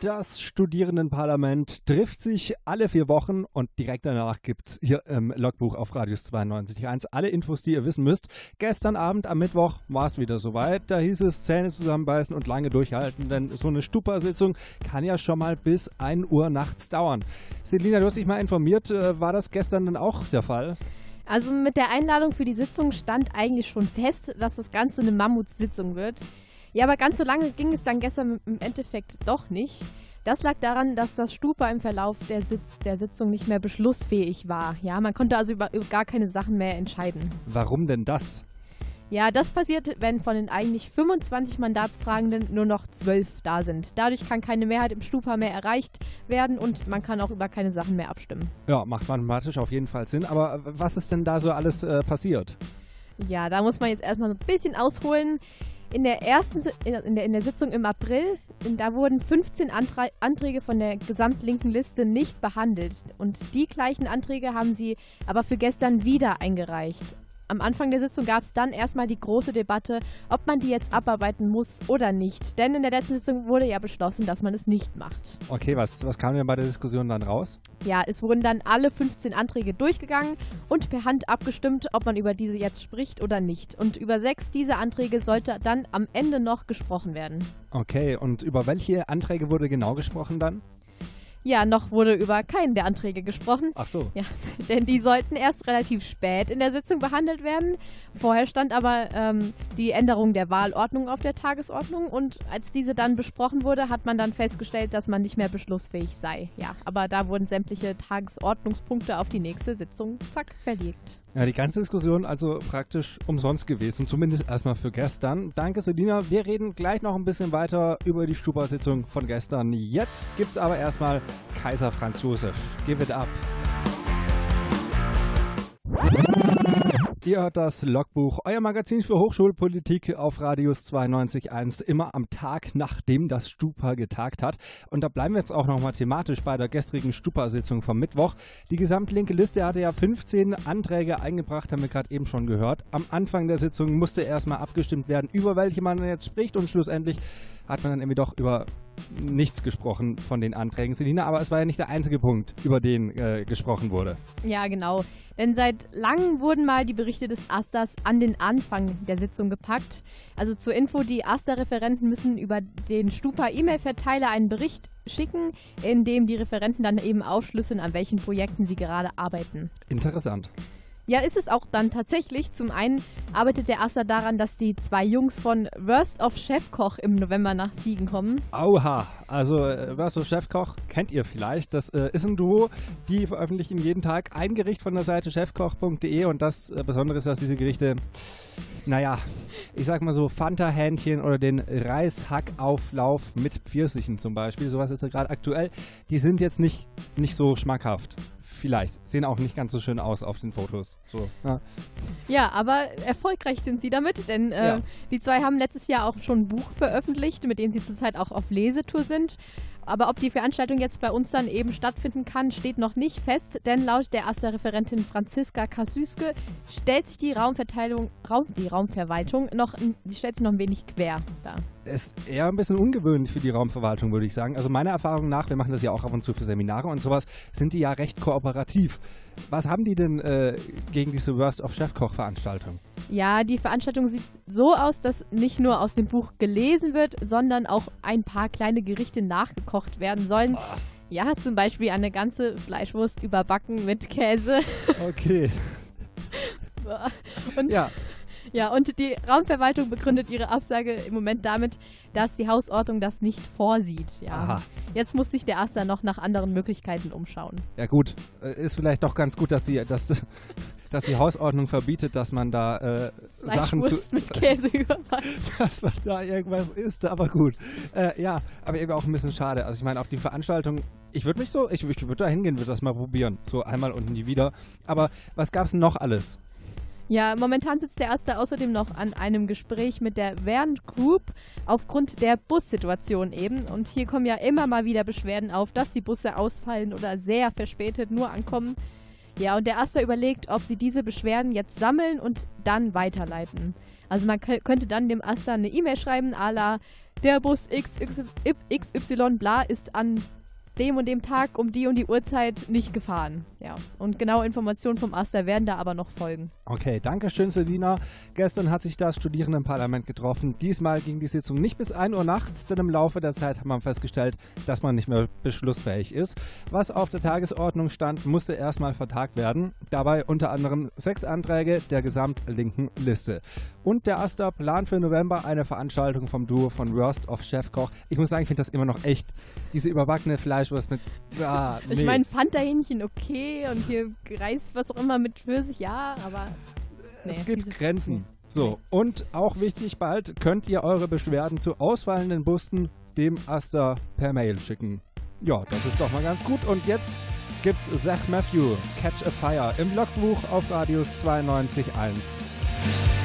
Das Studierendenparlament trifft sich alle vier Wochen und direkt danach gibt es hier im Logbuch auf Radius 92.1 alle Infos, die ihr wissen müsst. Gestern Abend am Mittwoch war es wieder soweit. Da hieß es Zähne zusammenbeißen und lange durchhalten, denn so eine Stupa-Sitzung kann ja schon mal bis 1 Uhr nachts dauern. Selina, du hast dich mal informiert, äh, war das gestern dann auch der Fall? Also mit der Einladung für die Sitzung stand eigentlich schon fest, dass das Ganze eine Mammutsitzung wird. Ja, aber ganz so lange ging es dann gestern im Endeffekt doch nicht. Das lag daran, dass das Stupa im Verlauf der, Sit der Sitzung nicht mehr beschlussfähig war. Ja, man konnte also über, über gar keine Sachen mehr entscheiden. Warum denn das? Ja, das passiert, wenn von den eigentlich 25 Mandatstragenden nur noch 12 da sind. Dadurch kann keine Mehrheit im Stupa mehr erreicht werden und man kann auch über keine Sachen mehr abstimmen. Ja, macht mathematisch auf jeden Fall Sinn. Aber was ist denn da so alles äh, passiert? Ja, da muss man jetzt erstmal so ein bisschen ausholen in der ersten in der, in der Sitzung im April, da wurden 15 Antra Anträge von der gesamtlinken Liste nicht behandelt. Und die gleichen Anträge haben sie aber für gestern wieder eingereicht. Am Anfang der Sitzung gab es dann erstmal die große Debatte, ob man die jetzt abarbeiten muss oder nicht. Denn in der letzten Sitzung wurde ja beschlossen, dass man es nicht macht. Okay, was, was kam denn bei der Diskussion dann raus? Ja, es wurden dann alle 15 Anträge durchgegangen und per Hand abgestimmt, ob man über diese jetzt spricht oder nicht. Und über sechs dieser Anträge sollte dann am Ende noch gesprochen werden. Okay, und über welche Anträge wurde genau gesprochen dann? Ja, noch wurde über keinen der Anträge gesprochen. Ach so. Ja, denn die sollten erst relativ spät in der Sitzung behandelt werden. Vorher stand aber ähm, die Änderung der Wahlordnung auf der Tagesordnung und als diese dann besprochen wurde, hat man dann festgestellt, dass man nicht mehr beschlussfähig sei. Ja, aber da wurden sämtliche Tagesordnungspunkte auf die nächste Sitzung, zack, verlegt. Ja, die ganze Diskussion also praktisch umsonst gewesen, zumindest erstmal für gestern. Danke, Selina. Wir reden gleich noch ein bisschen weiter über die Stupa-Sitzung von gestern. Jetzt gibt's aber erstmal Kaiser Franz Josef. Give it up. Ihr hört das Logbuch, euer Magazin für Hochschulpolitik auf Radius 92.1, immer am Tag, nachdem das Stupa getagt hat. Und da bleiben wir jetzt auch nochmal thematisch bei der gestrigen Stupa-Sitzung vom Mittwoch. Die gesamtlinke Liste hatte ja 15 Anträge eingebracht, haben wir gerade eben schon gehört. Am Anfang der Sitzung musste erstmal abgestimmt werden, über welche man jetzt spricht und schlussendlich hat man dann irgendwie doch über nichts gesprochen von den Anträgen, Selina, aber es war ja nicht der einzige Punkt, über den äh, gesprochen wurde. Ja, genau. Denn seit langem wurden mal die Berichte des Asters an den Anfang der Sitzung gepackt. Also zur Info, die Aster-Referenten müssen über den Stupa-E-Mail-Verteiler einen Bericht schicken, in dem die Referenten dann eben aufschlüsseln, an welchen Projekten sie gerade arbeiten. Interessant. Ja, ist es auch dann tatsächlich. Zum einen arbeitet der Aster daran, dass die zwei Jungs von Worst of Chefkoch im November nach Siegen kommen. Auha, also äh, Worst of Chefkoch kennt ihr vielleicht. Das äh, ist ein Duo, die veröffentlichen jeden Tag ein Gericht von der Seite chefkoch.de und das äh, Besondere ist, dass diese Gerichte, naja, ich sag mal so Fanta-Hähnchen oder den Reishackauflauf mit Pfirsichen zum Beispiel, sowas ist ja gerade aktuell, die sind jetzt nicht, nicht so schmackhaft vielleicht. Sehen auch nicht ganz so schön aus auf den Fotos. So, ja. ja aber erfolgreich sind sie damit, denn äh, ja. die zwei haben letztes Jahr auch schon ein Buch veröffentlicht, mit dem sie zurzeit auch auf Lesetour sind. Aber ob die Veranstaltung jetzt bei uns dann eben stattfinden kann, steht noch nicht fest, denn laut der AStA-Referentin Franziska Kasüske stellt sich die Raumverteilung, Raum, die Raumverwaltung noch, die stellt sich noch ein wenig quer dar ist eher ein bisschen ungewöhnlich für die Raumverwaltung, würde ich sagen. Also meiner Erfahrung nach, wir machen das ja auch ab und zu für Seminare und sowas, sind die ja recht kooperativ. Was haben die denn äh, gegen diese Worst of Chefkoch-Veranstaltung? Ja, die Veranstaltung sieht so aus, dass nicht nur aus dem Buch gelesen wird, sondern auch ein paar kleine Gerichte nachgekocht werden sollen. Oh. Ja, zum Beispiel eine ganze Fleischwurst überbacken mit Käse. Okay. und ja. Ja, und die Raumverwaltung begründet ihre Absage im Moment damit, dass die Hausordnung das nicht vorsieht. Ja. Aha. Jetzt muss sich der Aster noch nach anderen Möglichkeiten umschauen. Ja gut, äh, ist vielleicht doch ganz gut, dass die, dass, dass die Hausordnung verbietet, dass man da äh, Sachen zu mit Käse überpackt. dass man da irgendwas isst, aber gut. Äh, ja, aber eben auch ein bisschen schade. Also ich meine, auf die Veranstaltung, ich würde mich so, ich, ich würde da hingehen, würde das mal probieren. So einmal und nie wieder. Aber was gab es denn noch alles? Ja, momentan sitzt der Erste außerdem noch an einem Gespräch mit der Verne Group aufgrund der Bussituation eben. Und hier kommen ja immer mal wieder Beschwerden auf, dass die Busse ausfallen oder sehr verspätet nur ankommen. Ja, und der Aster überlegt, ob sie diese Beschwerden jetzt sammeln und dann weiterleiten. Also man könnte dann dem Aster eine E-Mail schreiben, a la, der Bus XY bla ist an dem und dem Tag um die und die Uhrzeit nicht gefahren. Ja, und genaue Informationen vom Aster werden da aber noch folgen. Okay, danke schön, Selina. Gestern hat sich das Studierendenparlament getroffen. Diesmal ging die Sitzung nicht bis 1 Uhr nachts, denn im Laufe der Zeit hat man festgestellt, dass man nicht mehr beschlussfähig ist. Was auf der Tagesordnung stand, musste erstmal vertagt werden. Dabei unter anderem sechs Anträge der gesamtlinken Liste. Und der Aster plant für November eine Veranstaltung vom Duo von Worst of Chefkoch. Ich muss sagen, ich finde das immer noch echt. Diese überbackene Fleischwurst mit. Ah, nee. Ich meine, Fanta-Hähnchen okay und hier Reis, was auch immer mit Pfirsich, ja, aber. Nee, es gibt Grenzen. So, und auch wichtig, bald könnt ihr eure Beschwerden zu ausfallenden Busten dem Aster per Mail schicken. Ja, das ist doch mal ganz gut. Und jetzt gibt's Zach Matthew, Catch a Fire, im Logbuch auf Radius 92.1.